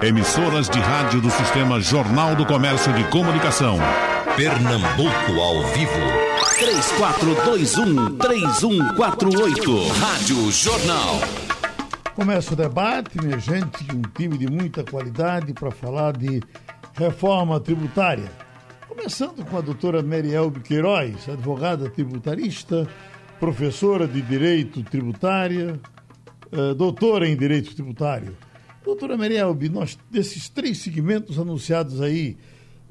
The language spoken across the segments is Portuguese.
Emissoras de rádio do Sistema Jornal do Comércio de Comunicação. Pernambuco ao vivo. 3421-3148. Rádio Jornal. Começa o debate, minha gente, um time de muita qualidade para falar de reforma tributária. Começando com a doutora Merielbe Queiroz, advogada tributarista, professora de Direito Tributária, uh, doutora em Direito Tributário. Doutora Merielbe, nós, desses três segmentos anunciados aí,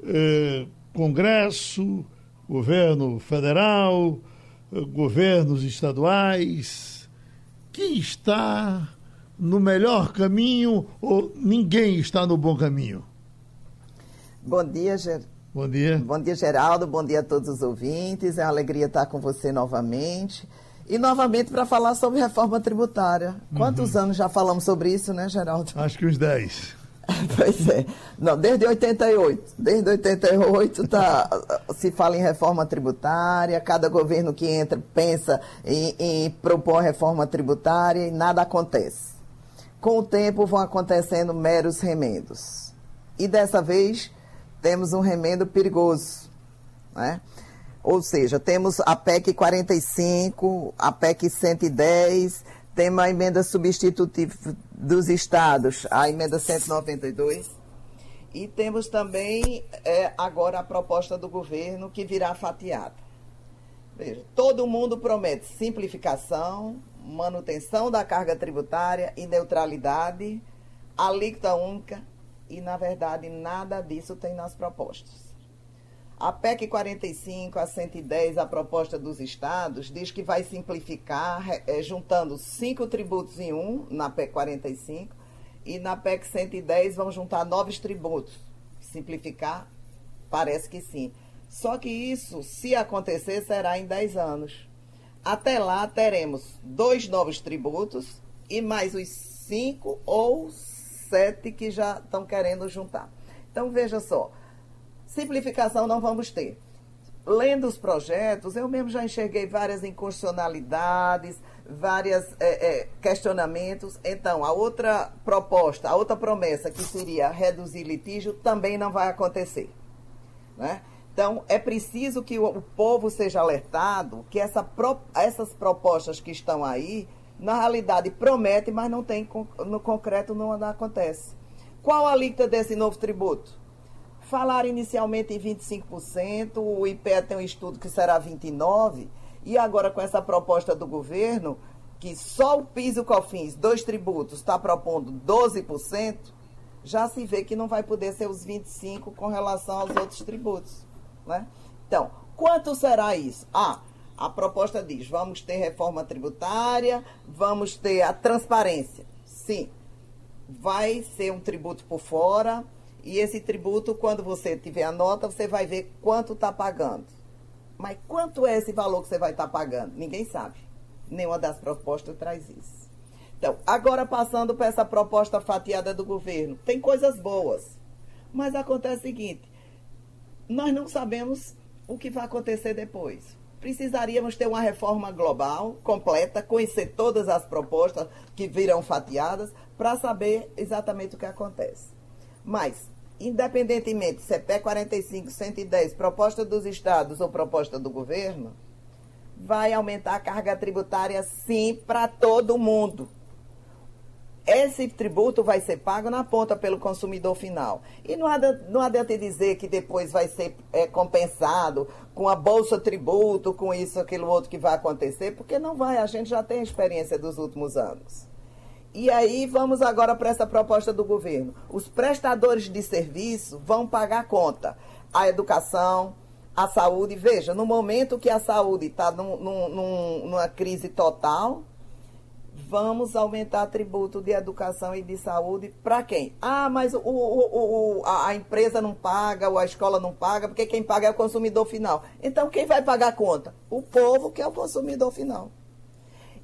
uh, Congresso, governo federal, uh, governos estaduais, quem está no melhor caminho ou ninguém está no bom caminho? Bom dia, Ger... Bom dia. Bom dia, Geraldo. Bom dia a todos os ouvintes. É uma alegria estar com você novamente. E novamente para falar sobre reforma tributária. Quantos uhum. anos já falamos sobre isso, né, Geraldo? Acho que uns 10. pois é. Não, desde 88. Desde 88 tá, se fala em reforma tributária, cada governo que entra pensa em, em propor reforma tributária e nada acontece. Com o tempo vão acontecendo meros remendos. E dessa vez temos um remendo perigoso. Né? Ou seja, temos a PEC 45, a PEC 110, temos a emenda substitutiva dos estados, a emenda 192. E temos também é, agora a proposta do governo que virá fatiada. Veja, todo mundo promete simplificação, manutenção da carga tributária e neutralidade, alíquota única, e, na verdade, nada disso tem nas propostas. A PEC 45, a 110, a proposta dos estados, diz que vai simplificar, é, juntando cinco tributos em um, na PEC 45, e na PEC 110 vão juntar novos tributos. Simplificar? Parece que sim. Só que isso, se acontecer, será em 10 anos. Até lá, teremos dois novos tributos e mais os cinco ou sete que já estão querendo juntar. Então, veja só, simplificação não vamos ter. Lendo os projetos, eu mesmo já enxerguei várias inconstitucionalidades, vários é, é, questionamentos. Então, a outra proposta, a outra promessa, que seria reduzir litígio, também não vai acontecer. Né? Então, é preciso que o, povo seja alertado que essa pro, essas propostas que estão aí na realidade promete, mas não tem no concreto não acontece. Qual a alíquota desse novo tributo? Falaram inicialmente em 25%, o IPE tem um estudo que será 29%, e agora com essa proposta do governo, que só o PIS e o COFINS, dois tributos, está propondo 12%, já se vê que não vai poder ser os 25% com relação aos outros tributos. Né? Então, quanto será isso? Ah, a proposta diz: vamos ter reforma tributária, vamos ter a transparência. Sim, vai ser um tributo por fora, e esse tributo, quando você tiver a nota, você vai ver quanto está pagando. Mas quanto é esse valor que você vai estar tá pagando? Ninguém sabe. Nenhuma das propostas traz isso. Então, agora passando para essa proposta fatiada do governo, tem coisas boas. Mas acontece o seguinte: nós não sabemos o que vai acontecer depois precisaríamos ter uma reforma global, completa, conhecer todas as propostas que virão fatiadas, para saber exatamente o que acontece. Mas, independentemente se é PE 45, 110, proposta dos estados ou proposta do governo, vai aumentar a carga tributária sim para todo mundo esse tributo vai ser pago na ponta pelo consumidor final. E não adianta, não adianta dizer que depois vai ser é, compensado com a bolsa tributo, com isso, aquilo outro que vai acontecer, porque não vai, a gente já tem a experiência dos últimos anos. E aí vamos agora para essa proposta do governo. Os prestadores de serviço vão pagar a conta. A educação, a saúde. Veja, no momento que a saúde está num, num, numa crise total, vamos aumentar tributo de educação e de saúde para quem? Ah, mas o, o, o, a empresa não paga, ou a escola não paga, porque quem paga é o consumidor final. Então, quem vai pagar a conta? O povo, que é o consumidor final.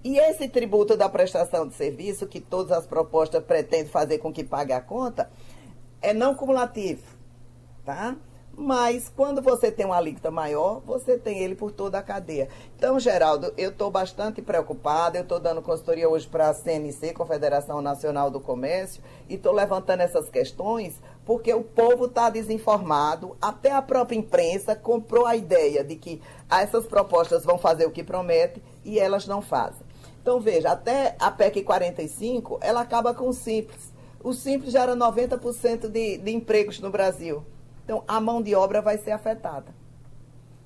E esse tributo da prestação de serviço, que todas as propostas pretendem fazer com que pague a conta, é não cumulativo, tá? Mas quando você tem uma alíquota maior, você tem ele por toda a cadeia. Então, Geraldo, eu estou bastante preocupada. Eu estou dando consultoria hoje para a CNC, Confederação Nacional do Comércio, e estou levantando essas questões porque o povo está desinformado. Até a própria imprensa comprou a ideia de que essas propostas vão fazer o que promete e elas não fazem. Então, veja, até a PEC 45, ela acaba com o Simples. O Simples gera 90% de, de empregos no Brasil. Então, a mão de obra vai ser afetada.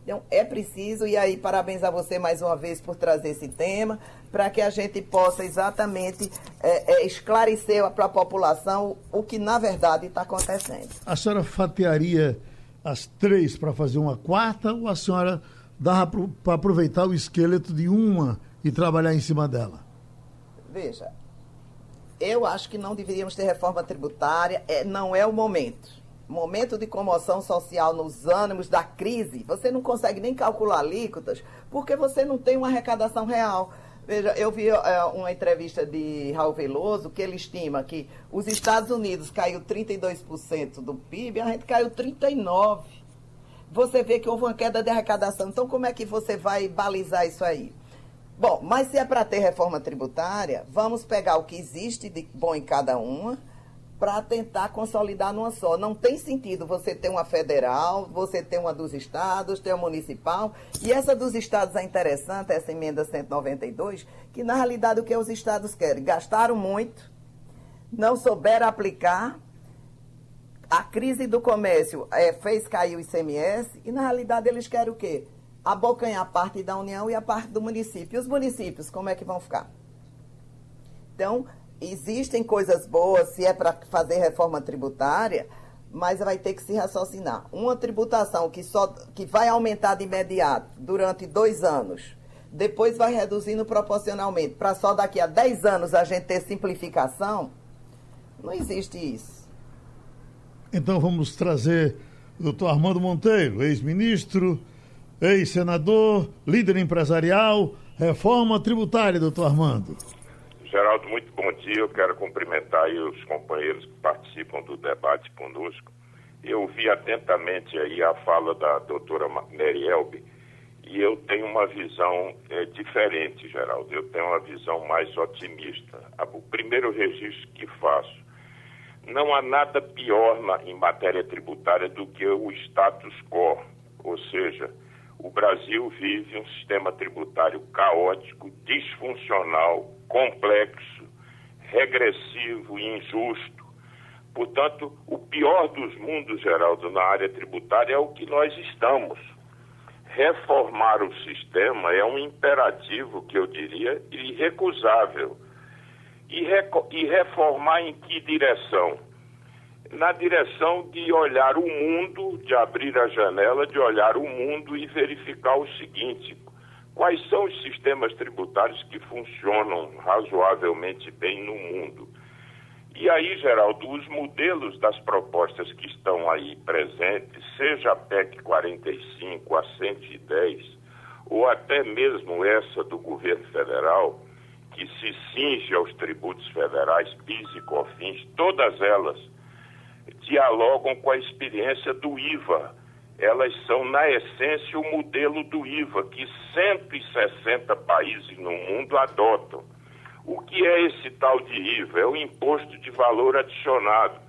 Então, é preciso, e aí parabéns a você mais uma vez por trazer esse tema, para que a gente possa exatamente é, é, esclarecer para a população o que na verdade está acontecendo. A senhora fatiaria as três para fazer uma quarta ou a senhora dava para aproveitar o esqueleto de uma e trabalhar em cima dela? Veja, eu acho que não deveríamos ter reforma tributária, é, não é o momento momento de comoção social nos ânimos da crise, você não consegue nem calcular alíquotas porque você não tem uma arrecadação real. Veja, eu vi é, uma entrevista de Raul Veloso que ele estima que os Estados Unidos caiu 32% do PIB, a gente caiu 39%. Você vê que houve uma queda de arrecadação. Então, como é que você vai balizar isso aí? Bom, mas se é para ter reforma tributária, vamos pegar o que existe de bom em cada uma para tentar consolidar numa só. Não tem sentido você ter uma federal, você ter uma dos estados, ter uma municipal. E essa dos estados é interessante, essa emenda 192, que na realidade o que os estados querem? Gastaram muito, não souberam aplicar. A crise do comércio é, fez cair o ICMS e na realidade eles querem o quê? Abocanhar a parte da União e a parte do município. E os municípios, como é que vão ficar? Então, existem coisas boas se é para fazer reforma tributária, mas vai ter que se raciocinar. Uma tributação que, só, que vai aumentar de imediato durante dois anos, depois vai reduzindo proporcionalmente, para só daqui a 10 anos a gente ter simplificação, não existe isso. Então vamos trazer o doutor Armando Monteiro, ex-ministro, ex-senador, líder empresarial, reforma tributária, doutor Armando. Geraldo, muito bom dia. Eu quero cumprimentar os companheiros que participam do debate conosco. Eu vi atentamente aí a fala da doutora Mary Elbe e eu tenho uma visão é, diferente, Geraldo. Eu tenho uma visão mais otimista. O primeiro registro que faço, não há nada pior na, em matéria tributária do que o status quo, ou seja, o Brasil vive um sistema tributário caótico, disfuncional, complexo, regressivo e injusto. Portanto, o pior dos mundos, Geraldo, na área tributária é o que nós estamos. Reformar o sistema é um imperativo, que eu diria, irrecusável. E, e reformar em que direção? Na direção de olhar o mundo, de abrir a janela, de olhar o mundo e verificar o seguinte: Quais são os sistemas tributários que funcionam razoavelmente bem no mundo? E aí, Geraldo, os modelos das propostas que estão aí presentes, seja a PEC 45, a 110, ou até mesmo essa do governo federal, que se cinge aos tributos federais, PIS e COFINS, todas elas dialogam com a experiência do IVA, elas são, na essência, o modelo do IVA, que 160 países no mundo adotam. O que é esse tal de IVA? É o imposto de valor adicionado.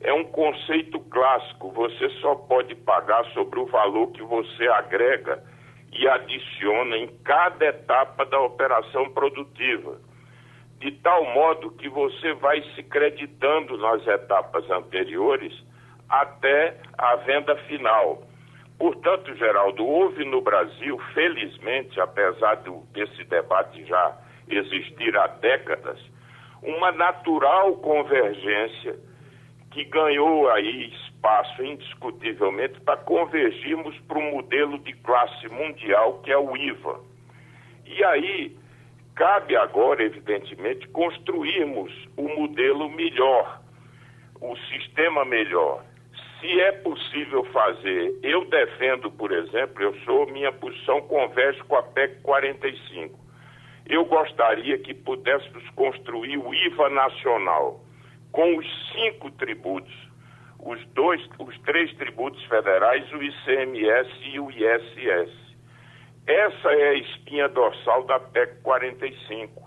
É um conceito clássico. Você só pode pagar sobre o valor que você agrega e adiciona em cada etapa da operação produtiva. De tal modo que você vai se creditando nas etapas anteriores até a venda final. Portanto, Geraldo, houve no Brasil, felizmente, apesar do, desse debate já existir há décadas, uma natural convergência que ganhou aí espaço indiscutivelmente para convergirmos para um modelo de classe mundial que é o IVA. E aí cabe agora, evidentemente, construirmos o modelo melhor, o sistema melhor se é possível fazer, eu defendo, por exemplo, eu sou, minha posição converge com a PEC 45. Eu gostaria que pudéssemos construir o IVA nacional com os cinco tributos, os dois, os três tributos federais, o ICMS e o ISS. Essa é a espinha dorsal da PEC 45.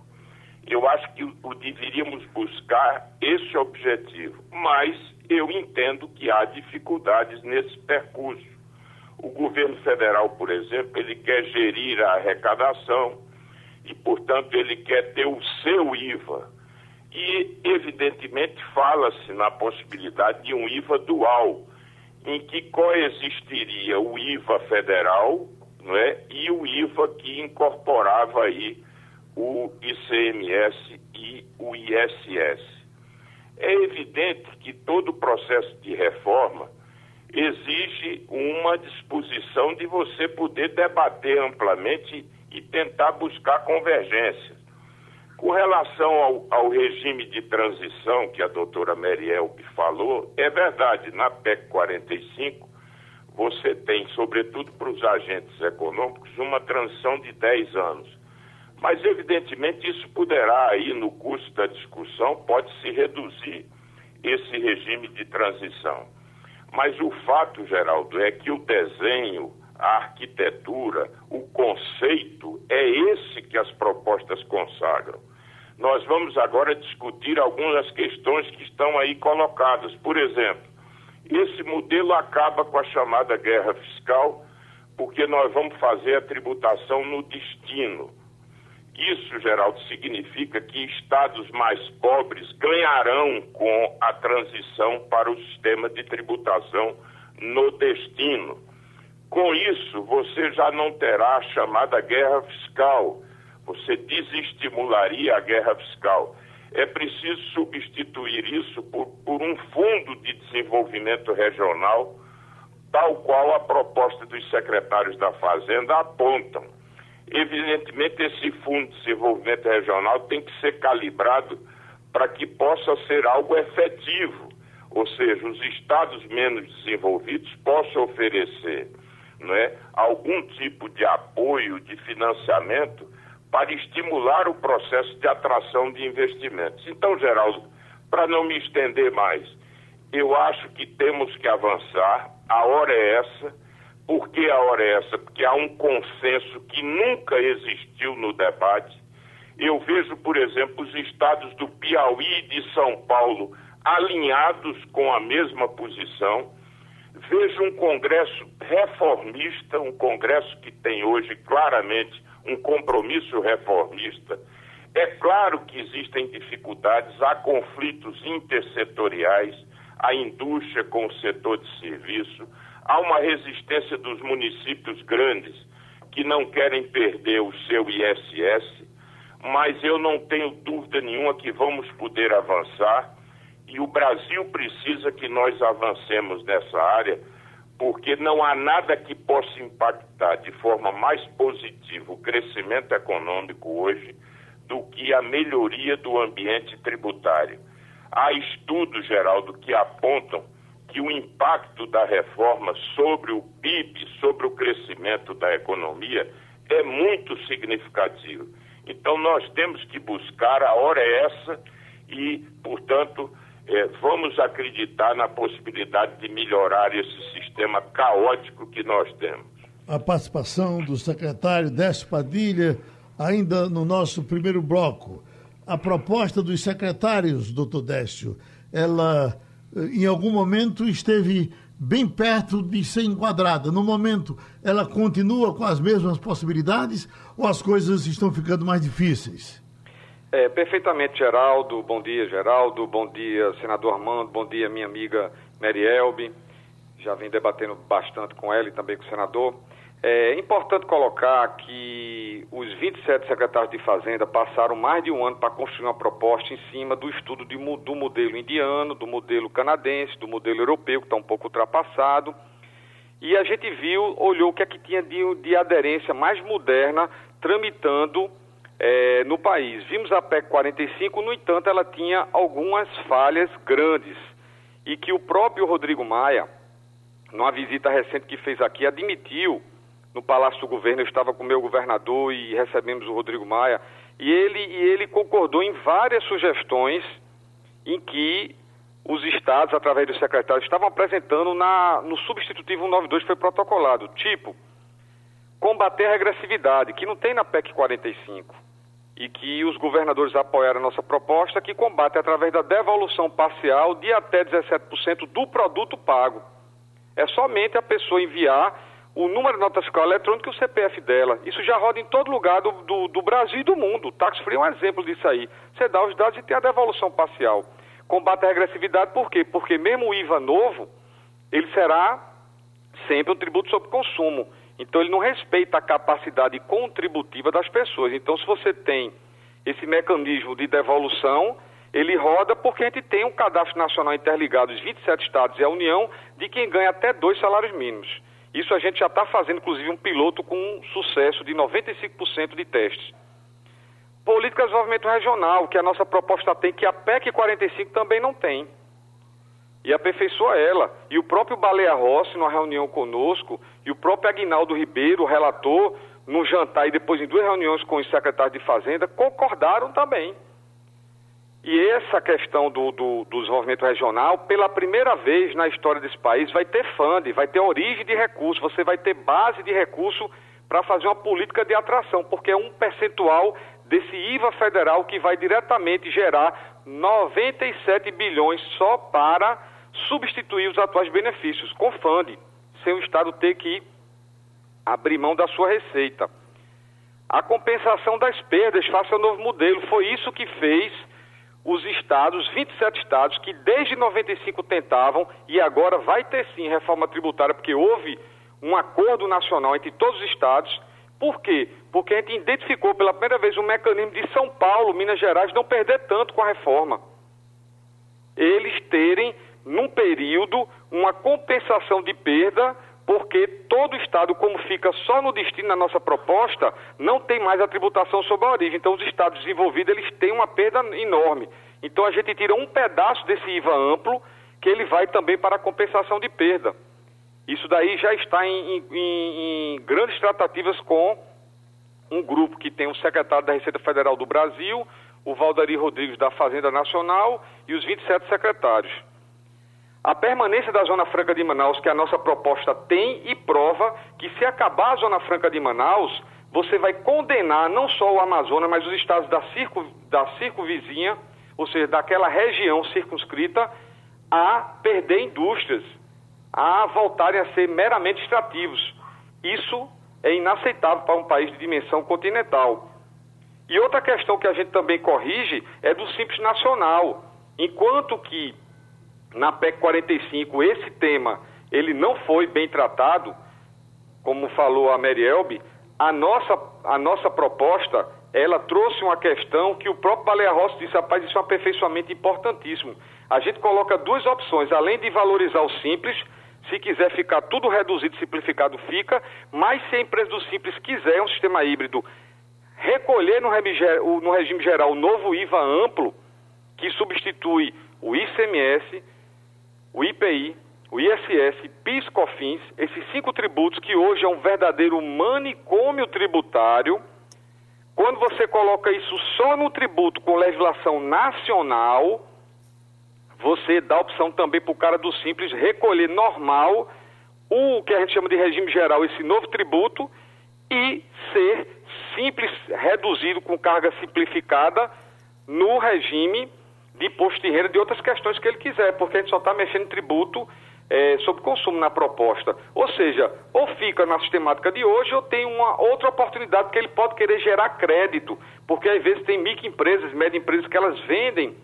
Eu acho que o, deveríamos buscar esse objetivo, mas eu entendo que há dificuldades nesse percurso. O governo federal, por exemplo, ele quer gerir a arrecadação e, portanto, ele quer ter o seu IVA e, evidentemente, fala-se na possibilidade de um IVA dual, em que coexistiria o IVA federal não é, e o IVA que incorporava aí o ICMS e o ISS. É evidente que todo o processo de reforma exige uma disposição de você poder debater amplamente e tentar buscar convergências. Com relação ao, ao, regime de transição que a doutora Meriel falou, é verdade, na PEC 45, você tem, sobretudo para os agentes econômicos, uma transição de 10 anos. Mas, evidentemente, isso poderá, aí, no curso da discussão, pode se reduzir esse regime de transição. Mas o fato, Geraldo, é que o desenho, a arquitetura, o conceito, é esse que as propostas consagram nós vamos agora discutir algumas questões que estão aí colocadas. Por exemplo, esse modelo acaba com a chamada guerra fiscal, porque nós vamos fazer a tributação no destino. Isso, Geraldo, significa que estados mais pobres ganharão com a transição para o sistema de tributação no destino. Com isso, você já não terá a chamada guerra fiscal você desestimularia a guerra fiscal. É preciso substituir isso por, por um fundo de desenvolvimento regional, tal qual a proposta dos secretários da Fazenda apontam. Evidentemente, esse fundo de desenvolvimento regional tem que ser calibrado para que possa ser algo efetivo, ou seja, os estados menos desenvolvidos possam oferecer não é, algum tipo de apoio, de financiamento para estimular o processo de atração de investimentos. Então, Geraldo, para não me estender mais, eu acho que temos que avançar, a hora é essa. Por que a hora é essa? Porque há um consenso que nunca existiu no debate. Eu vejo, por exemplo, os estados do Piauí e de São Paulo alinhados com a mesma posição. Vejo um Congresso reformista, um Congresso que tem hoje claramente um compromisso reformista. É claro que existem dificuldades, há conflitos intersetoriais, a indústria com o setor de serviço, há uma resistência dos municípios grandes que não querem perder o seu ISS, mas eu não tenho dúvida nenhuma que vamos poder avançar e o Brasil precisa que nós avancemos nessa área porque não há nada que possa impactar de forma mais positiva o crescimento econômico hoje do que a melhoria do ambiente tributário. Há estudos, Geraldo, que apontam que o impacto da reforma sobre o PIB, sobre o crescimento da economia, é muito significativo. Então, nós temos que buscar, a hora é essa, e, portanto, é, vamos acreditar na possibilidade de melhorar esse sistema caótico que nós temos. A participação do secretário Décio Padilha, ainda no nosso primeiro bloco. A proposta dos secretários, doutor Décio, ela eh, em algum momento esteve bem perto de ser enquadrada. No momento, ela continua com as mesmas possibilidades ou as coisas estão ficando mais difíceis? É, perfeitamente, Geraldo. Bom dia, Geraldo. Bom dia, senador Armando. Bom dia, minha amiga Mary Elbe. Já vim debatendo bastante com ela e também com o senador. É importante colocar que os 27 secretários de Fazenda passaram mais de um ano para construir uma proposta em cima do estudo de, do modelo indiano, do modelo canadense, do modelo europeu, que está um pouco ultrapassado. E a gente viu, olhou o que é que tinha de, de aderência mais moderna tramitando é, no país. Vimos a PEC 45, no entanto, ela tinha algumas falhas grandes e que o próprio Rodrigo Maia, numa visita recente que fez aqui, admitiu no Palácio do Governo. Eu estava com o meu governador e recebemos o Rodrigo Maia e ele, e ele concordou em várias sugestões em que os estados, através dos secretários, estavam apresentando na, no substitutivo 192 que foi protocolado, tipo, combater a regressividade, que não tem na PEC 45, e que os governadores apoiaram a nossa proposta, que combate através da devolução parcial de até 17% do produto pago. É somente a pessoa enviar o número de nota fiscal eletrônica e o CPF dela. Isso já roda em todo lugar do, do, do Brasil e do mundo. O Tax Free é um exemplo disso aí. Você dá os dados e tem a devolução parcial. Combate a regressividade por quê? Porque mesmo o IVA novo, ele será sempre um tributo sobre consumo. Então ele não respeita a capacidade contributiva das pessoas. Então se você tem esse mecanismo de devolução, ele roda porque a gente tem um cadastro nacional interligado, os 27 estados e a União, de quem ganha até dois salários mínimos. Isso a gente já está fazendo, inclusive, um piloto com um sucesso de 95% de testes. Política de desenvolvimento regional, que a nossa proposta tem, que a PEC 45 também não tem. E aperfeiçoa ela. E o próprio Baleia Rossi, numa reunião conosco, e o próprio Aguinaldo Ribeiro, relator, num jantar e depois em duas reuniões com os secretários de Fazenda, concordaram também. E essa questão do, do, do, desenvolvimento regional, pela primeira vez na história desse país, vai ter fundo, vai ter origem de recurso, você vai ter base de recurso para fazer uma política de atração, porque é um percentual desse IVA federal que vai diretamente gerar 97 bilhões só para substituir os atuais benefícios, com fundo, sem o Estado ter que abrir mão da sua receita. A compensação das perdas, faça o novo modelo, foi isso que fez os estados, 27 estados, que desde 95 tentavam e agora vai ter sim reforma tributária, porque houve um acordo nacional entre todos os estados. Por quê? Porque a gente identificou pela primeira vez um mecanismo de São Paulo, Minas Gerais, não perder tanto com a reforma. Eles terem, num período, uma compensação de perda porque todo estado, como fica só no destino na nossa proposta, não tem mais a tributação sobre a origem. Então, os estados desenvolvidos, eles têm uma perda enorme. Então, a gente tira um pedaço desse IVA amplo, que ele vai também para a compensação de perda. Isso daí já está em, em, em grandes tratativas com um grupo que tem o secretário da Receita Federal do Brasil, o Valdari Rodrigues da Fazenda Nacional e os 27 secretários. A permanência da Zona Franca de Manaus, que a nossa proposta tem e prova que se acabar a Zona Franca de Manaus, você vai condenar não só o Amazonas, mas os estados da, circo, da circunvizinha, ou seja, daquela região circunscrita, a perder indústrias, a voltarem a ser meramente extrativos. Isso é inaceitável para um país de dimensão continental. E outra questão que a gente também corrige é do Simples Nacional. Enquanto que na PEC 45 esse tema ele não foi bem tratado, como falou a Merielbe, a nossa, a nossa proposta, ela trouxe uma questão que o próprio Baleia Rossi disse, rapaz, isso é um aperfeiçoamento importantíssimo. A gente coloca duas opções, além de valorizar o simples, se quiser ficar tudo reduzido, simplificado, fica, mas se a empresa do simples quiser um sistema híbrido, recolher no regime, no regime geral o novo IVA amplo, que substitui o ICMS, o IPI, o ISS, PIS, COFINS, esses cinco tributos que hoje é um verdadeiro manicômio tributário, quando você coloca isso só no tributo com legislação nacional, você dá a opção também para o cara do Simples recolher normal o que a gente chama de regime geral, esse novo tributo, e ser simples, reduzido com carga simplificada no regime de imposto de renda de outras questões que ele quiser, porque a gente só está mexendo em tributo é, sobre consumo na proposta. Ou seja, ou fica na sistemática de hoje ou tem uma outra oportunidade que ele pode querer gerar crédito, porque às vezes tem microempresas, média empresas que elas vendem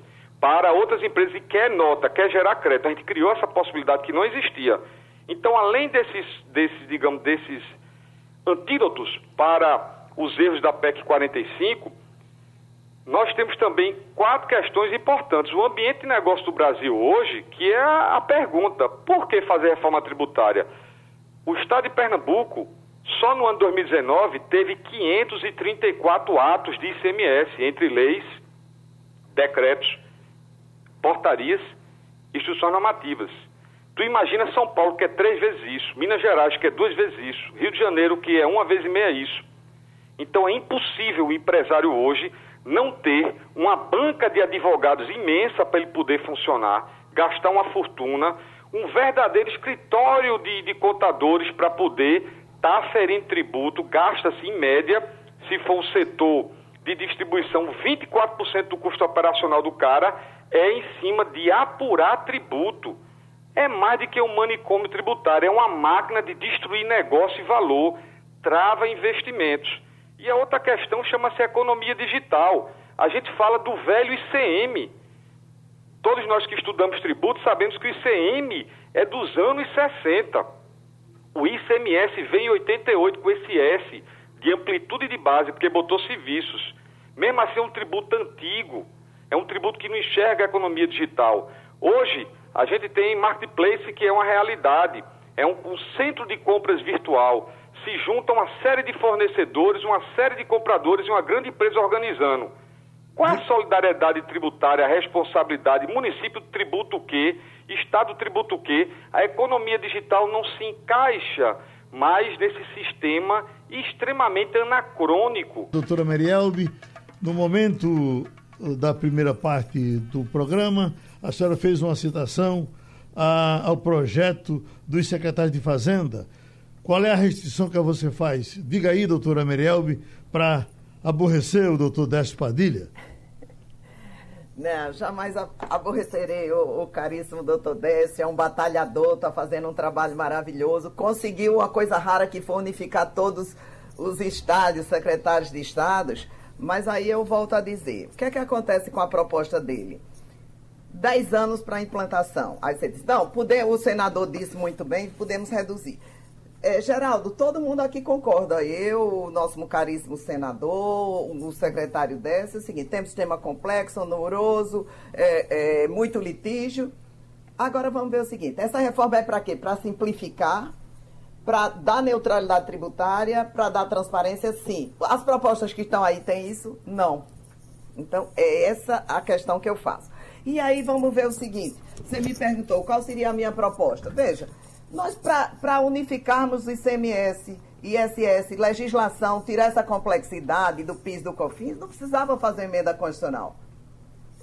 para outras empresas e quer nota, quer gerar crédito. A gente criou essa possibilidade que não existia. Então, além desses, desses digamos, desses antídotos para os erros da PEC 45, nós temos também quatro questões importantes. O ambiente de negócio do Brasil hoje, que é a, pergunta: por que fazer reforma tributária? O Estado de Pernambuco, só no ano 2019, teve 534 atos de ICMS, entre leis, decretos, portarias instruções normativas. Tu imagina São Paulo, que é três vezes isso, Minas Gerais, que é duas vezes isso, Rio de Janeiro, que é uma vez e meia isso. Então é impossível o empresário hoje não ter uma banca de advogados imensa para ele poder funcionar, gastar uma fortuna, um verdadeiro escritório de, de contadores para poder estar tá aferindo tributo, gasta-se em média, se for o setor de distribuição, 24% do custo operacional do cara é em cima de apurar tributo. É mais do que um manicômio tributário, é uma máquina de destruir negócio e valor, trava investimentos. E a outra questão chama-se economia digital. A gente fala do velho ICM. Todos nós que estudamos tributo sabemos que o ICM é dos anos 60. O ICMS vem em 88 com esse S de amplitude de base, porque botou serviços. Mesmo assim, é um tributo antigo. É um tributo que não enxerga a economia digital. Hoje, a gente tem marketplace que é uma realidade. É um, um centro de compras virtual. Se juntam uma série de fornecedores, uma série de compradores e uma grande empresa organizando. Qual é a solidariedade tributária, a responsabilidade? Município tributa o quê? Estado tributa o quê? A economia digital não se encaixa mais nesse sistema extremamente anacrônico. Doutora Merielbe, no momento da primeira parte do programa, a senhora fez uma citação ao projeto dos secretários de Fazenda. Qual é a restrição que você faz? Diga aí, doutora Merielbe, para aborrecer o doutor Décio Padilha. Não, jamais aborrecerei o, o caríssimo doutor Décio, é um batalhador, está fazendo um trabalho maravilhoso, conseguiu uma coisa rara que foi unificar todos os estádios, secretários de estados, mas aí eu volto a dizer, o que é que acontece com a proposta dele? Dez anos para implantação. Aí você diz, não, poder, o senador disse muito bem, podemos reduzir. É, Geraldo, todo mundo aqui concorda. Eu, o nosso caríssimo senador, o secretário dessa, é o seguinte, temos sistema complexo, oneroso, é, é, muito litígio. Agora vamos ver o seguinte, essa reforma é para quê? Para simplificar, para dar neutralidade tributária, para dar transparência, sim. As propostas que estão aí têm isso? Não. Então, é essa a questão que eu faço. E aí vamos ver o seguinte, você me perguntou qual seria a minha proposta. Veja, nós, para unificarmos o ICMS, ISS, legislação, tirar essa complexidade do PIS do COFINS, não precisava fazer emenda constitucional.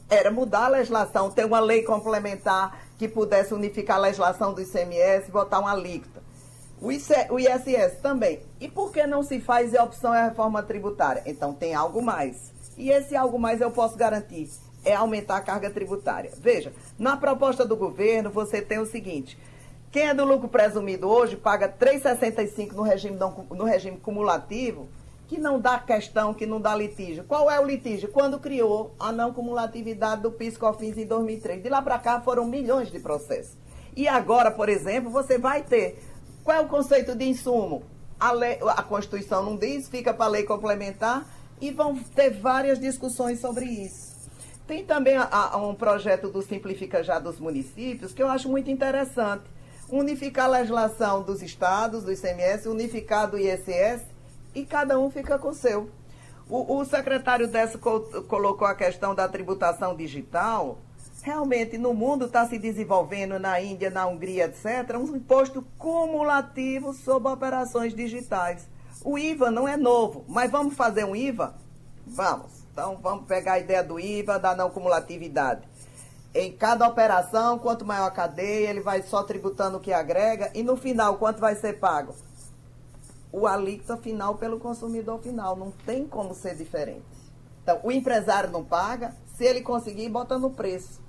Era mudar a legislação, ter uma lei complementar que pudesse unificar a legislação do ICMS botar uma alíquota. O, o ISS também. E por que não se faz e a opção é a reforma tributária? Então tem algo mais. E esse algo mais eu posso garantir, é aumentar a carga tributária. Veja, na proposta do governo você tem o seguinte, quem é do lucro presumido hoje paga 3,65 no regime, no regime cumulativo, que não dá questão, que não dá litígio. Qual é o litígio? Quando criou a não cumulatividade do PIS-COFINS em 2003. De lá para cá foram milhões de processos. E agora, por exemplo, você vai ter qual é o conceito de insumo? A, lei, a Constituição não diz, fica para a lei complementar e vão ter várias discussões sobre isso. Tem também a, a, um projeto do Simplifica Já dos municípios que eu acho muito interessante. Unificar a legislação dos estados, do ICMS, unificar do ISS e cada um fica com o seu. O, o secretário Décio colocou a questão da tributação digital realmente no mundo está se desenvolvendo, na Índia, na Hungria, etc., um imposto cumulativo sobre operações digitais. O IVA não é novo, mas vamos fazer um IVA? Vamos. Então vamos pegar a ideia do IVA, da não cumulatividade. Em cada operação, quanto maior a cadeia, ele vai só tributando o que agrega e no final, quanto vai ser pago? O alíquota final pelo consumidor final. Não tem como ser diferente. Então, o empresário não paga, se ele conseguir, bota no preço.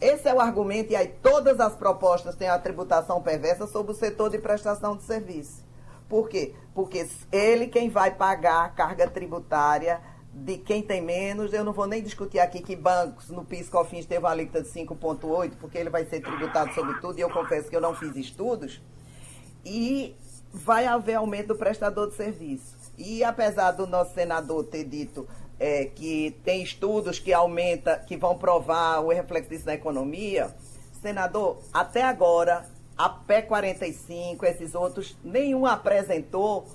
Esse é o argumento, e aí todas as propostas têm a tributação perversa sobre o setor de prestação de serviço. Por quê? Porque ele quem vai pagar a carga tributária de quem tem menos. Eu não vou nem discutir aqui que bancos no PIS COFINS teve uma alíquota de 5,8, porque ele vai ser tributado sobre tudo, e eu confesso que eu não fiz estudos. E vai haver aumento do prestador de serviço. E apesar do nosso senador ter dito é, que tem estudos que aumenta, que vão provar o reflexo disso na economia, senador, até agora, a PE 45, esses outros, nenhum apresentou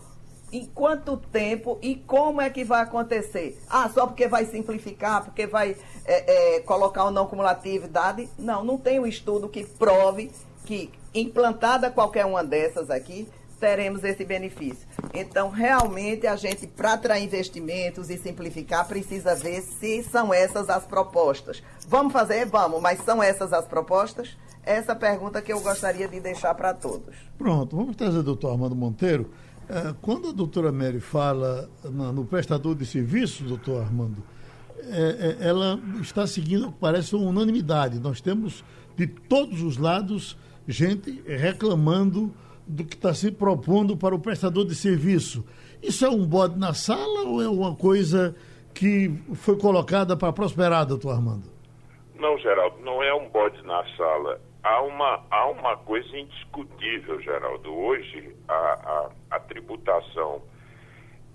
em quanto tempo e como é que vai acontecer. Ah, só porque vai simplificar, porque vai é, é, colocar o não cumulatividade. Não, não tem um estudo que prove que implantada qualquer uma dessas aqui, teremos esse benefício. Então, realmente, a gente, para atrair investimentos e simplificar, precisa ver se são essas as propostas. Vamos fazer? Vamos, mas são essas as propostas? Essa pergunta que eu gostaria de deixar para todos. Pronto, vamos trazer o doutor Armando Monteiro. É, quando a doutora Mary fala no prestador de serviço, doutor Armando, é, é, ela está seguindo, parece, uma unanimidade. Nós temos, de todos os lados, gente reclamando do que está se propondo para o prestador de serviço. Isso é um bode na sala ou é uma coisa que foi colocada para prosperar, doutor Armando? Não, Geraldo, não é um bode na sala. Há uma, há uma coisa indiscutível, Geraldo. Hoje, a, a, a tributação.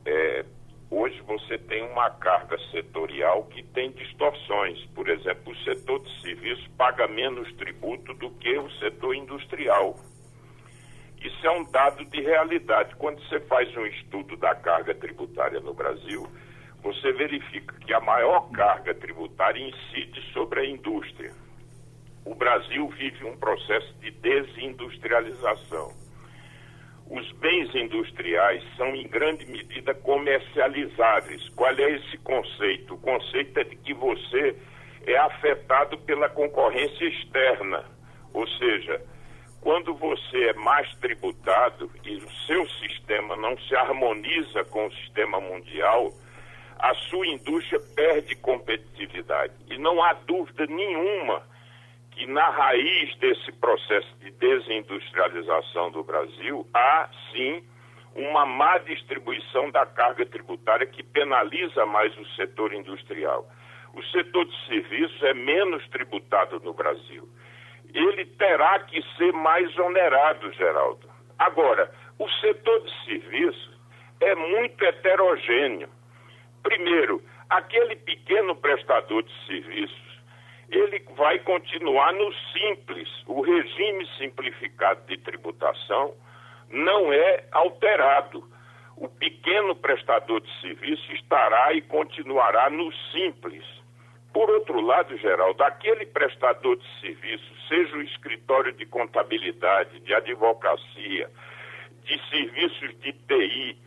É, hoje você tem uma carga setorial que tem distorções. Por exemplo, o setor de serviço paga menos tributo do que o setor industrial. Isso é um dado de realidade. Quando você faz um estudo da carga tributária no Brasil, você verifica que a maior carga tributária incide sobre a indústria. O Brasil vive um processo de desindustrialização. Os bens industriais são, em grande medida, comercializáveis. Qual é esse conceito? O conceito é de que você é afetado pela concorrência externa, ou seja, quando você é mais tributado e o seu sistema não se harmoniza com o sistema mundial, a sua indústria perde competitividade. E não há dúvida nenhuma que na raiz desse processo de desindustrialização do Brasil há sim uma má distribuição da carga tributária que penaliza mais o setor industrial. O setor de serviços é menos tributado no Brasil ele terá que ser mais onerado, Geraldo. Agora, o setor de serviços é muito heterogêneo. Primeiro, aquele pequeno prestador de serviços, ele vai continuar no simples. O regime simplificado de tributação não é alterado. O pequeno prestador de serviço estará e continuará no simples. Por outro lado, Geraldo, aquele prestador de serviço, seja o escritório de contabilidade, de advocacia, de serviços de TI,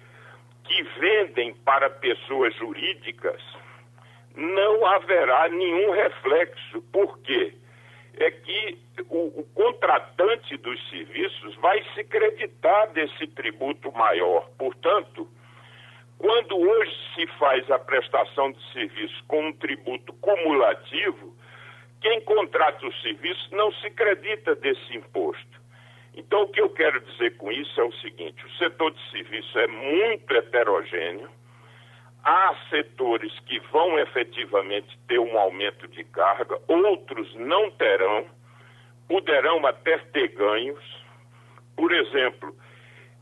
que vendem para pessoas jurídicas, não haverá nenhum reflexo. Por quê? É que o, o contratante dos serviços vai se creditar desse tributo maior. Portanto, quando hoje se faz a prestação de serviço com um tributo cumulativo, quem contrata o serviço não se acredita desse imposto. Então, o que eu quero dizer com isso é o seguinte: o setor de serviço é muito heterogêneo. Há setores que vão efetivamente ter um aumento de carga, outros não terão, poderão até ter ganhos. Por exemplo,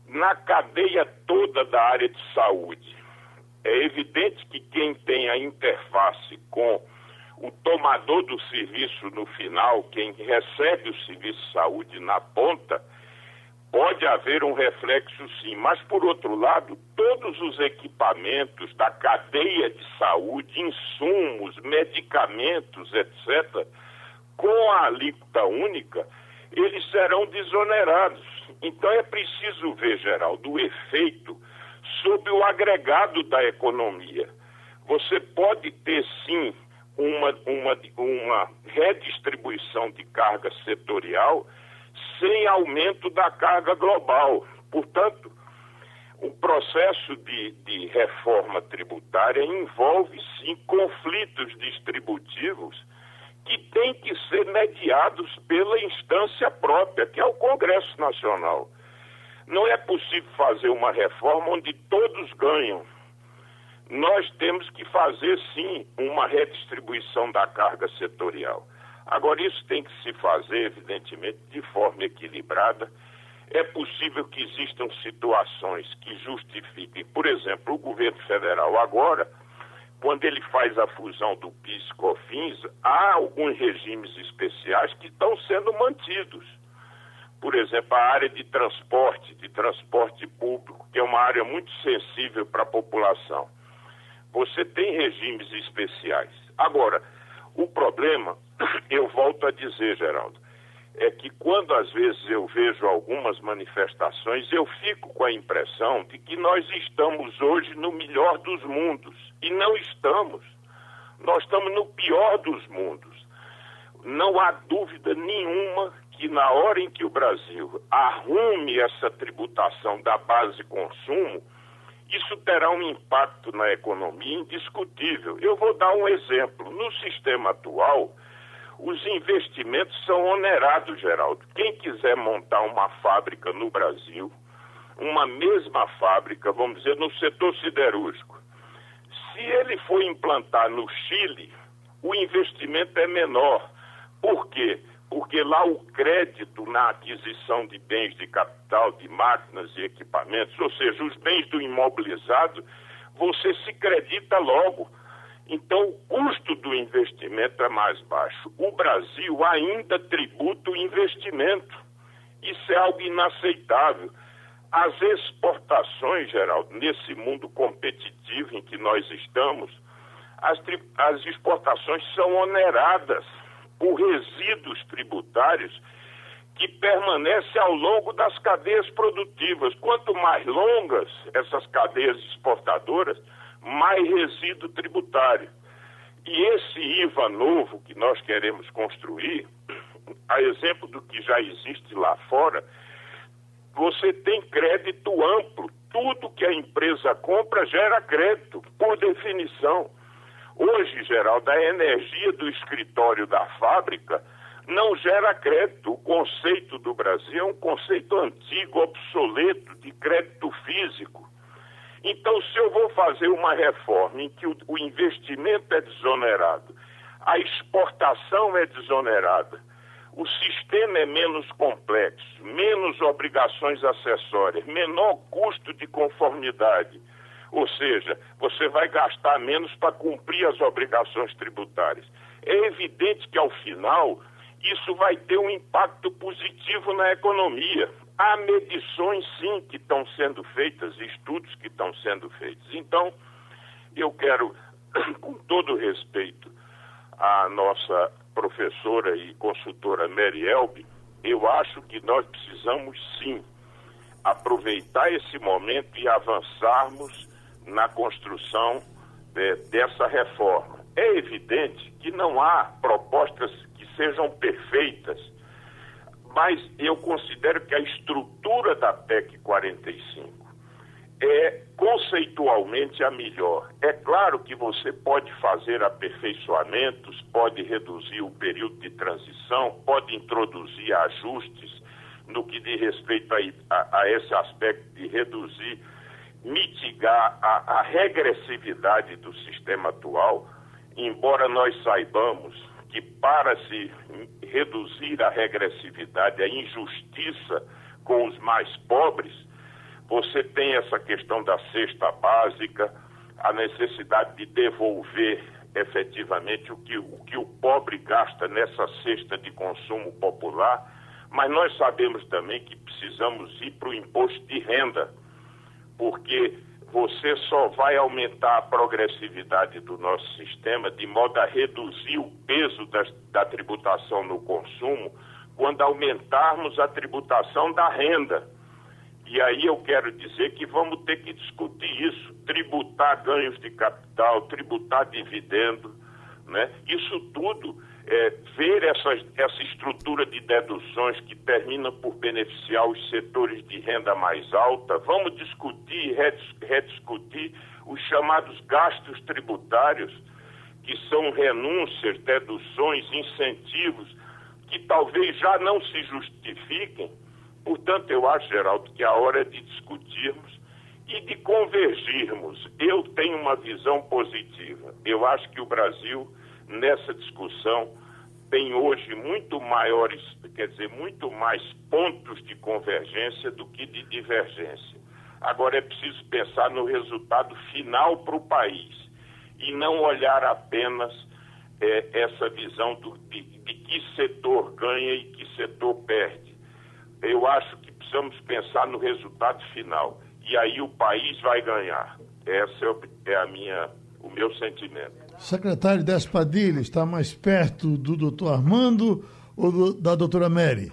na cadeia toda da área de saúde. É evidente que quem tem a interface com o tomador do serviço no final, quem recebe o serviço de saúde na ponta, pode haver um reflexo sim. Mas, por outro lado, todos os equipamentos da cadeia de saúde, insumos, medicamentos, etc., com a alíquota única, eles serão desonerados. Então é preciso ver, Geraldo, o efeito sobre o agregado da economia. Você pode ter, sim, uma, uma, uma redistribuição de carga setorial sem aumento da carga global. Portanto, o processo de, de reforma tributária envolve, sim, conflitos distributivos que têm que ser mediados pela instância própria, que é o Congresso Nacional. Não é possível fazer uma reforma onde todos ganham. Nós temos que fazer, sim, uma redistribuição da carga setorial. Agora, isso tem que se fazer, evidentemente, de forma equilibrada. É possível que existam situações que justifiquem, por exemplo, o governo federal agora quando ele faz a fusão do PIS COFINS, há alguns regimes especiais que estão sendo mantidos. Por exemplo, a área de transporte, de transporte público, que é uma área muito sensível para a população. Você tem regimes especiais. Agora, o problema, eu volto a dizer, Geraldo, é que quando às vezes eu vejo algumas manifestações, eu fico com a impressão de que nós estamos hoje no melhor dos mundos. E não estamos. Nós estamos no pior dos mundos. Não há dúvida nenhuma que na hora em que o Brasil arrume essa tributação da base consumo, isso terá um impacto na economia indiscutível. Eu vou dar um exemplo. No sistema atual, os investimentos são onerados, Geraldo. Quem quiser montar uma fábrica no Brasil, uma mesma fábrica, vamos dizer, no setor siderúrgico, se ele for implantar no Chile, o investimento é menor. Por quê? Porque lá o crédito na aquisição de bens de capital, de máquinas e equipamentos, ou seja, os bens do imobilizado, você se credita logo então, o custo do investimento é mais baixo. O Brasil ainda tributa o investimento. Isso é algo inaceitável. As exportações, Geraldo, nesse mundo competitivo em que nós estamos, as, as exportações são oneradas por resíduos tributários que permanecem ao longo das cadeias produtivas. Quanto mais longas essas cadeias exportadoras, mais resíduo tributário. E esse IVA novo que nós queremos construir, a exemplo do que já existe lá fora, você tem crédito amplo. Tudo que a empresa compra gera crédito, por definição. Hoje, Geraldo, a energia do escritório da fábrica não gera crédito. O conceito do Brasil é um conceito antigo, obsoleto, de crédito físico. Então, se eu vou fazer uma reforma em que o, o investimento é desonerado, a exportação é desonerada, o sistema é menos complexo, menos obrigações acessórias, menor custo de conformidade. Ou seja, você vai gastar menos para cumprir as obrigações tributárias. É evidente que, ao final, isso vai ter um impacto positivo na economia. Há medições, sim, que estão sendo feitas, estudos que estão sendo feitos. Então, eu quero, com todo respeito à nossa professora e consultora Mary Elbe, eu acho que nós precisamos, sim, aproveitar esse momento e avançarmos na construção de, dessa reforma. É evidente que não há propostas que sejam perfeitas mas eu considero que a estrutura da PEC 45 é conceitualmente a melhor. É claro que você pode fazer aperfeiçoamentos, pode reduzir o período de transição, pode introduzir ajustes no que diz respeito a, a, a esse aspecto de reduzir, mitigar a, a regressividade do sistema atual, embora nós saibamos que para se reduzir a regressividade, a injustiça com os mais pobres, você tem essa questão da cesta básica, a necessidade de devolver efetivamente o que, o que o pobre gasta nessa cesta de consumo popular, mas nós sabemos também que precisamos ir para o imposto de renda, porque você só vai aumentar a progressividade do nosso sistema de modo a reduzir o peso da, da tributação no consumo quando aumentarmos a tributação da renda. E aí eu quero dizer que vamos ter que discutir isso, tributar ganhos de capital, tributar dividendo, né? Isso tudo é, ver essa, essa estrutura de deduções que termina por beneficiar os setores de renda mais alta, vamos discutir, rediscutir os chamados gastos tributários, que são renúncias, deduções, incentivos, que talvez já não se justifiquem. Portanto, eu acho, Geraldo, que é a hora de discutirmos e de convergirmos. Eu tenho uma visão positiva. Eu acho que o Brasil, nessa discussão, tem hoje muito maiores, quer dizer, muito mais pontos de convergência do que de divergência. Agora é preciso pensar no resultado final para o país e não olhar apenas é, essa visão do, de, de que setor ganha e que setor perde. Eu acho que precisamos pensar no resultado final e aí o país vai ganhar. Essa é, é a minha, o meu sentimento. Secretário Despadilha está mais perto do doutor Armando ou do, da doutora Mary?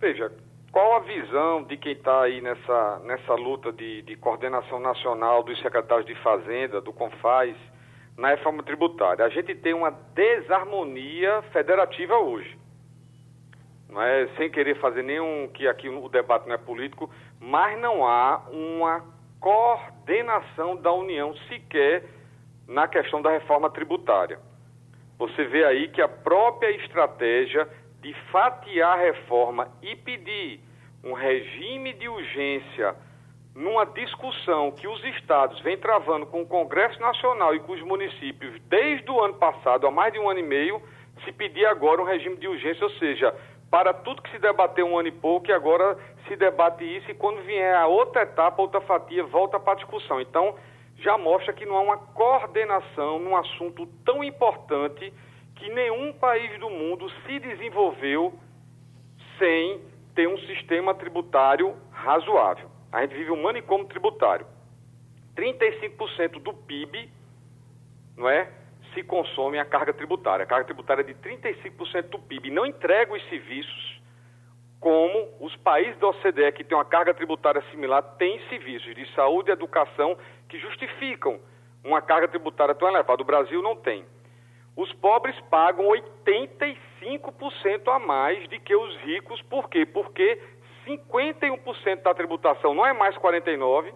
Veja, qual a visão de quem está aí nessa, nessa luta de, de coordenação nacional dos secretários de Fazenda, do CONFAS, na reforma tributária? A gente tem uma desarmonia federativa hoje. Não é, sem querer fazer nenhum, que aqui o debate não é político, mas não há uma coordenação da União sequer na questão da reforma tributária. Você vê aí que a própria estratégia de fatiar a reforma e pedir um regime de urgência numa discussão que os estados vêm travando com o Congresso Nacional e com os municípios desde o ano passado, há mais de um ano e meio, se pedir agora um regime de urgência, ou seja, para tudo que se debateu um ano e pouco, e agora se debate isso, e quando vier a outra etapa, outra fatia, volta para a discussão. Então, já mostra que não há uma coordenação num assunto tão importante que nenhum país do mundo se desenvolveu sem ter um sistema tributário razoável. A gente vive um manicômio tributário. 35% do PIB, não é? Se consome a carga tributária. A carga tributária é de 35% do PIB. Não entrega os serviços como os países da OCDE que têm uma carga tributária similar têm serviços de saúde e educação que justificam uma carga tributária tão elevada. O Brasil não tem. Os pobres pagam 85% a mais do que os ricos. Por quê? Porque 51% da tributação não é mais 49%,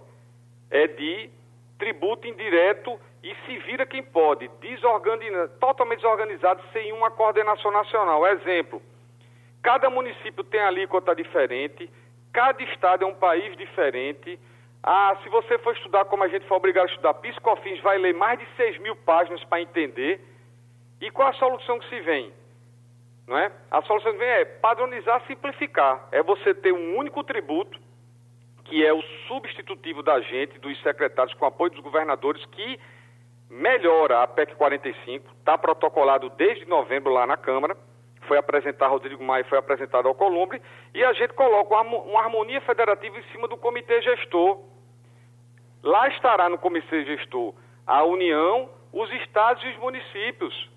é de tributo indireto e se vira quem pode, totalmente desorganizado, sem uma coordenação nacional. Exemplo, cada município tem alíquota diferente, cada estado é um país diferente. Ah, se você for estudar como a gente foi obrigado a estudar Piscofins, vai ler mais de 6 mil páginas para entender. E qual a solução que se vem? Não é? A solução que vem é padronizar, simplificar. É você ter um único tributo, que é o substitutivo da gente, dos secretários, com apoio dos governadores, que melhora a PEC 45, está protocolado desde novembro lá na Câmara, foi apresentado, Rodrigo Maia foi apresentado ao Columbre, e a gente coloca uma harmonia federativa em cima do comitê gestor. Lá estará no comitê gestor a União, os estados e os municípios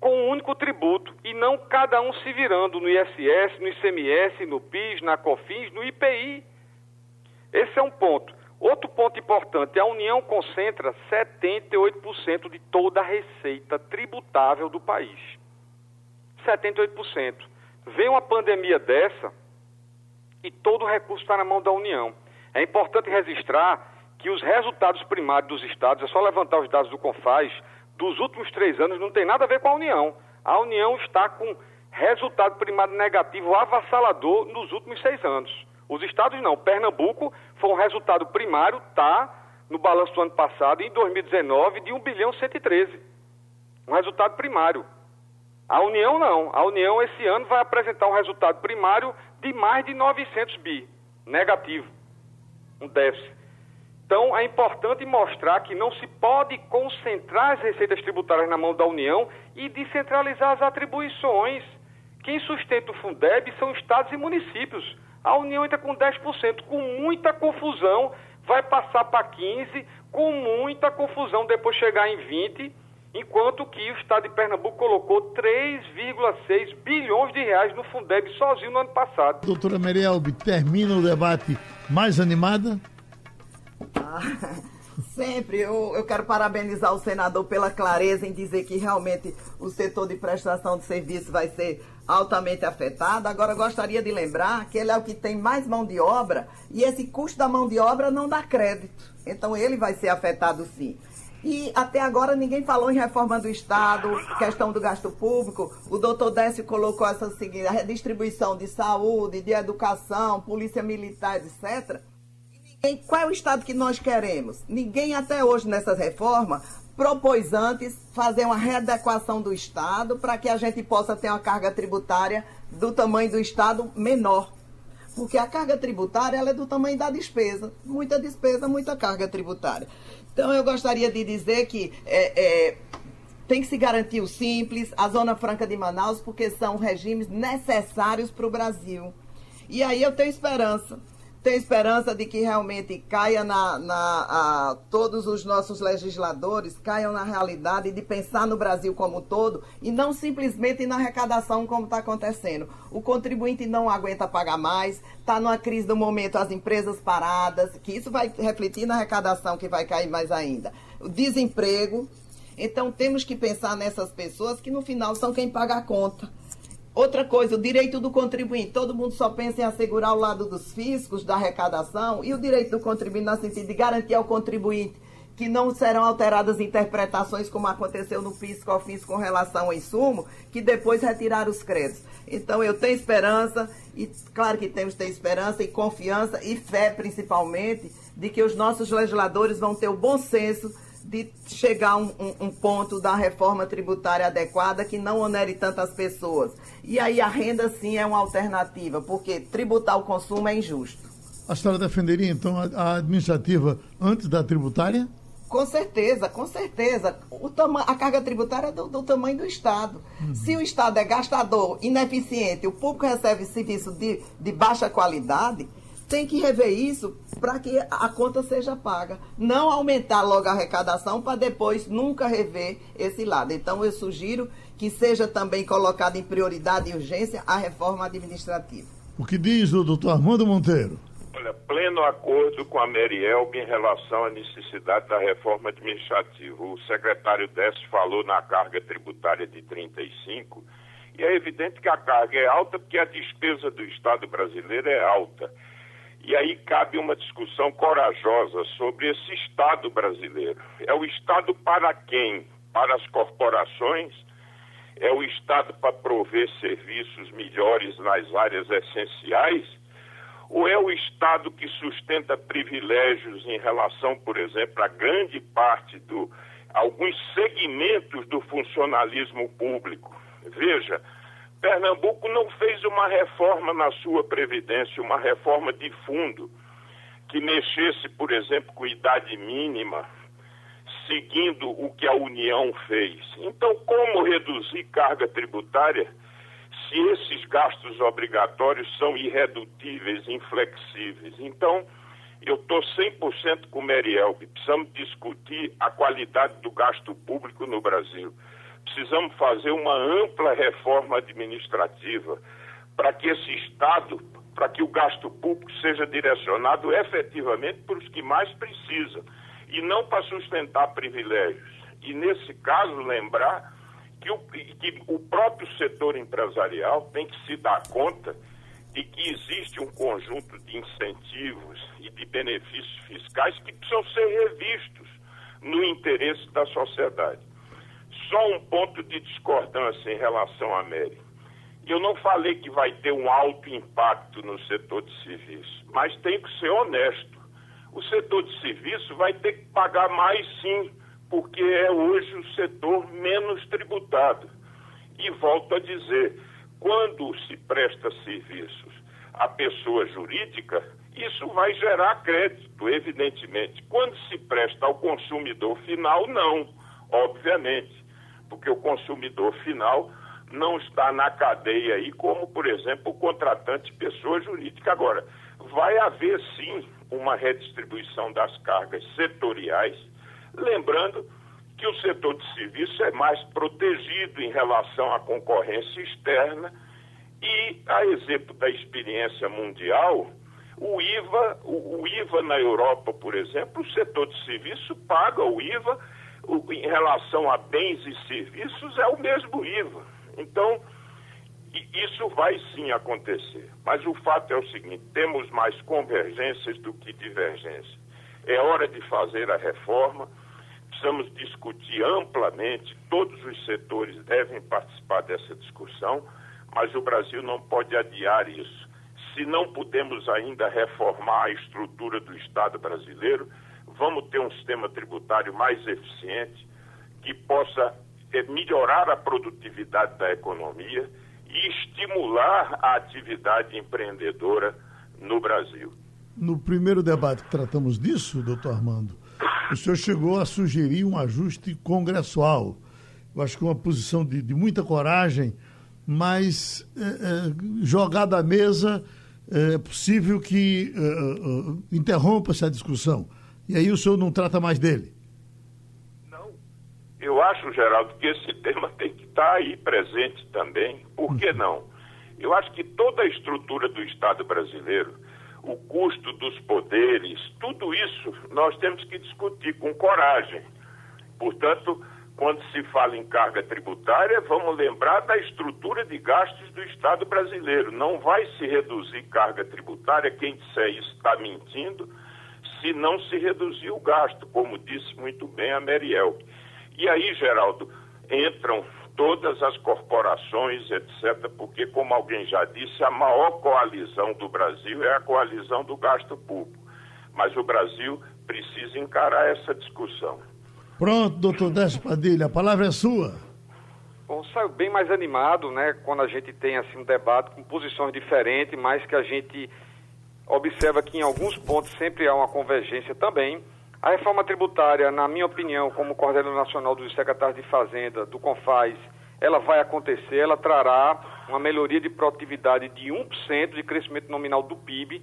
com um único tributo e não cada um se virando no ISS, no ICMS, no PIS, na COFINS, no IPI. Esse é um ponto. Outro ponto importante, a União concentra 78% de toda a receita tributável do país. 78%. Vem uma pandemia dessa e todo o recurso está na mão da União. É importante registrar que os resultados primários dos estados, é só levantar os dados do CONFAS, dos últimos três anos não tem nada a ver com a União. A União está com resultado primário negativo avassalador nos últimos seis anos. Os estados não. Pernambuco foi um resultado primário, está no balanço do ano passado, em 2019, de 1 bilhão 113. Um resultado primário. A União não. A União esse ano vai apresentar um resultado primário de mais de 900 bi, negativo. Um déficit. Então, é importante mostrar que não se pode concentrar as receitas tributárias na mão da União e descentralizar as atribuições. Quem sustenta o Fundeb são estados e municípios. A União entra com 10%, com muita confusão, vai passar para 15%, com muita confusão, depois chegar em 20%, enquanto que o estado de Pernambuco colocou 3,6 bilhões de reais no Fundeb sozinho no ano passado. Doutora Merielbe, termina o debate mais animada? Ah, sempre. Eu, eu quero parabenizar o senador pela clareza em dizer que realmente o setor de prestação de serviço vai ser altamente afetado. Agora, gostaria de lembrar que ele é o que tem mais mão de obra e esse custo da mão de obra não dá crédito. Então, ele vai ser afetado sim. E até agora ninguém falou em reforma do Estado, questão do gasto público. O doutor Décio colocou essa seguinte, a redistribuição de saúde, de educação, polícia militar, etc. Ninguém, qual é o Estado que nós queremos? Ninguém até hoje nessa reforma propôs antes fazer uma readequação do Estado para que a gente possa ter uma carga tributária do tamanho do Estado menor. Porque a carga tributária ela é do tamanho da despesa. Muita despesa, muita carga tributária. Então eu gostaria de dizer que é, é, tem que se garantir o simples, a Zona Franca de Manaus, porque são regimes necessários para o Brasil. E aí eu tenho esperança tenho esperança de que realmente caia na, na a, todos os nossos legisladores caiam na realidade de pensar no Brasil como um todo e não simplesmente na arrecadação como está acontecendo. O contribuinte não aguenta pagar mais, está numa crise do momento, as empresas paradas, que isso vai refletir na arrecadação que vai cair mais ainda. O desemprego. Então temos que pensar nessas pessoas que no final são quem paga a conta. Outra coisa, o direito do contribuinte. Todo mundo só pensa em assegurar o lado dos fiscos, da arrecadação, e o direito do contribuinte no sentido de garantir ao contribuinte que não serão alteradas interpretações, como aconteceu no PIS COFINS com relação ao insumo, que depois retiraram os créditos. Então, eu tenho esperança, e claro que temos que ter esperança e confiança e fé, principalmente, de que os nossos legisladores vão ter o bom senso de chegar a um, um, um, ponto da reforma tributária adequada que não onere tantas pessoas. E aí a renda sim é uma alternativa, porque tributar o consumo é injusto. A senhora defenderia então a, administrativa antes da tributária? Com certeza, com certeza. O a carga tributária é do, do tamanho do Estado. Uhum. Se o Estado é gastador, ineficiente, o público recebe serviço de, de baixa qualidade, tem que rever isso para que a conta seja paga. Não aumentar logo a arrecadação para depois nunca rever esse lado. Então, eu sugiro que seja também colocada em prioridade e urgência a reforma administrativa. O que diz o doutor Armando Monteiro? Olha, pleno acordo com a Merielb em relação à necessidade da reforma administrativa. O secretário Décio falou na carga tributária de 35 e é evidente que a carga é alta porque a despesa do Estado brasileiro é alta. E aí cabe uma discussão corajosa sobre esse Estado brasileiro. É o Estado para quem? Para as corporações? É o Estado para prover serviços melhores nas áreas essenciais? Ou é o Estado que sustenta privilégios em relação, por exemplo, a grande parte do alguns segmentos do funcionalismo público? Veja, Pernambuco não fez uma reforma na sua previdência, uma reforma de fundo, que mexesse, por exemplo, com idade mínima, seguindo o que a União fez. Então, como reduzir carga tributária se esses gastos obrigatórios são irredutíveis, inflexíveis? Então, eu estou 100% com o Meriel, precisamos discutir a qualidade do gasto público no Brasil precisamos fazer uma ampla reforma administrativa para que esse Estado, para que o gasto público seja direcionado efetivamente para os que mais precisam e não para sustentar privilégios. E nesse caso, lembrar que o, que o próprio setor empresarial tem que se dar conta de que existe um conjunto de incentivos e de benefícios fiscais que precisam ser revistos no interesse da sociedade. Só um ponto de discordância em relação à América. Eu não falei que vai ter um alto impacto no setor de serviço, mas tem que ser honesto. O setor de serviço vai ter que pagar mais sim, porque é hoje o setor menos tributado. E volto a dizer, quando se presta serviços à pessoa jurídica, isso vai gerar crédito, evidentemente. Quando se presta ao consumidor final, não, obviamente porque o consumidor final não está na cadeia aí, como, por exemplo, o contratante pessoa jurídica. Agora, vai haver sim uma redistribuição das cargas setoriais, lembrando que o setor de serviço é mais protegido em relação à concorrência externa e, a exemplo da experiência mundial, o IVA, o, o IVA na Europa, por exemplo, o setor de serviço paga o IVA em relação a bens e serviços é o mesmo IVA. Então, isso vai sim acontecer. Mas o fato é o seguinte: temos mais convergências do que divergências. É hora de fazer a reforma, precisamos discutir amplamente, todos os setores devem participar dessa discussão, mas o Brasil não pode adiar isso. Se não podemos ainda reformar a estrutura do Estado brasileiro, vamos ter um sistema tributário mais eficiente, que possa é, melhorar a produtividade da economia e estimular a atividade empreendedora no Brasil. No primeiro debate que tratamos disso, doutor Armando, o senhor chegou a sugerir um ajuste congressual. Eu acho que uma posição de, de muita coragem, mas é, é, jogada à mesa é possível que uh, interrompa essa discussão. E aí o senhor não trata mais dele. Não. Eu acho, Geraldo, que esse tema tem que estar aí presente também. Por que não? Eu acho que toda a estrutura do Estado brasileiro, o custo dos poderes, tudo isso nós temos que discutir com coragem. Portanto, quando se fala em carga tributária, vamos lembrar da estrutura de gastos do Estado brasileiro. Não vai se reduzir carga tributária, quem disser isso está mentindo, se não se reduzir o gasto, como disse muito bem a Meriel. E aí, Geraldo, entram todas as corporações, etc., porque, como alguém já disse, a maior coalizão do Brasil é a coalizão do gasto público. Mas o Brasil precisa encarar essa discussão. Pronto, doutor Décio Padilha, a palavra é sua. Bom, saiu bem mais animado, né, quando a gente tem assim um debate com posições diferentes, mas que a gente observa que em alguns pontos sempre há uma convergência também. A reforma tributária, na minha opinião, como coordenador nacional dos secretários de Fazenda, do CONFAS, ela vai acontecer, ela trará uma melhoria de produtividade de 1% de crescimento nominal do PIB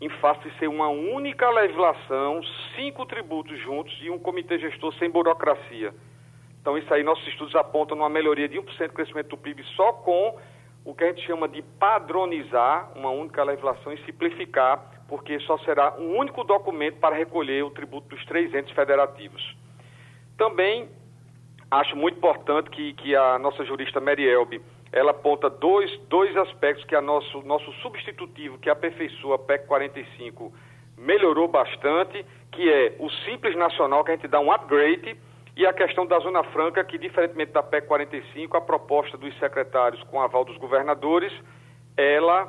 em face de ser uma única legislação, cinco tributos juntos e um comitê gestor sem burocracia. Então, isso aí, nossos estudos apontam numa melhoria de 1% do crescimento do PIB só com o que a gente chama de padronizar uma única legislação e simplificar, porque só será um único documento para recolher o tributo dos três entes federativos. Também acho muito importante que, que a nossa jurista Mary Elbe ela aponta dois, dois aspectos que a nosso, nosso substitutivo, que aperfeiçoa a PEC 45, melhorou bastante, que é o Simples Nacional, que a gente dá um upgrade, e a questão da Zona Franca, que, diferentemente da PEC 45, a proposta dos secretários com aval dos governadores, ela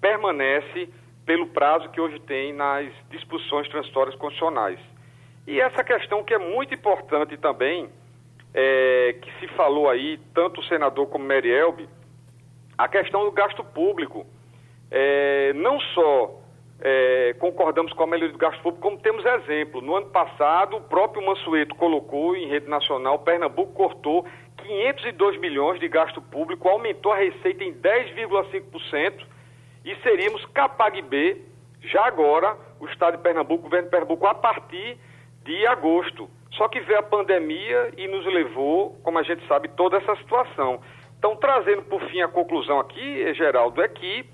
permanece pelo prazo que hoje tem nas disposições transitórias constitucionais. E essa questão que é muito importante também, é, que se falou aí, tanto o senador como Mary Elbe, a questão do gasto público. É, não só é, concordamos com a melhoria do gasto público, como temos exemplo. No ano passado, o próprio Mansueto colocou em rede nacional, Pernambuco cortou 502 milhões de gasto público, aumentou a receita em 10,5% e seríamos capag B, já agora, o Estado de Pernambuco, o governo de Pernambuco, a partir de agosto. Só que veio a pandemia e nos levou, como a gente sabe, toda essa situação. Então, trazendo por fim a conclusão aqui, Geraldo, é que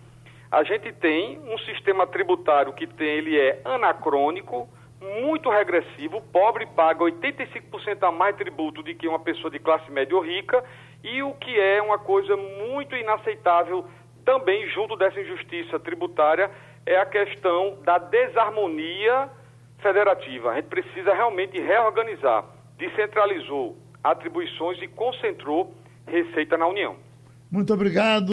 a gente tem um sistema tributário que tem, ele é anacrônico, muito regressivo, o pobre paga 85% a mais tributo do que uma pessoa de classe média ou rica, e o que é uma coisa muito inaceitável também junto dessa injustiça tributária é a questão da desarmonia federativa. A gente precisa realmente reorganizar. Descentralizou atribuições e concentrou receita na União. Muito obrigado.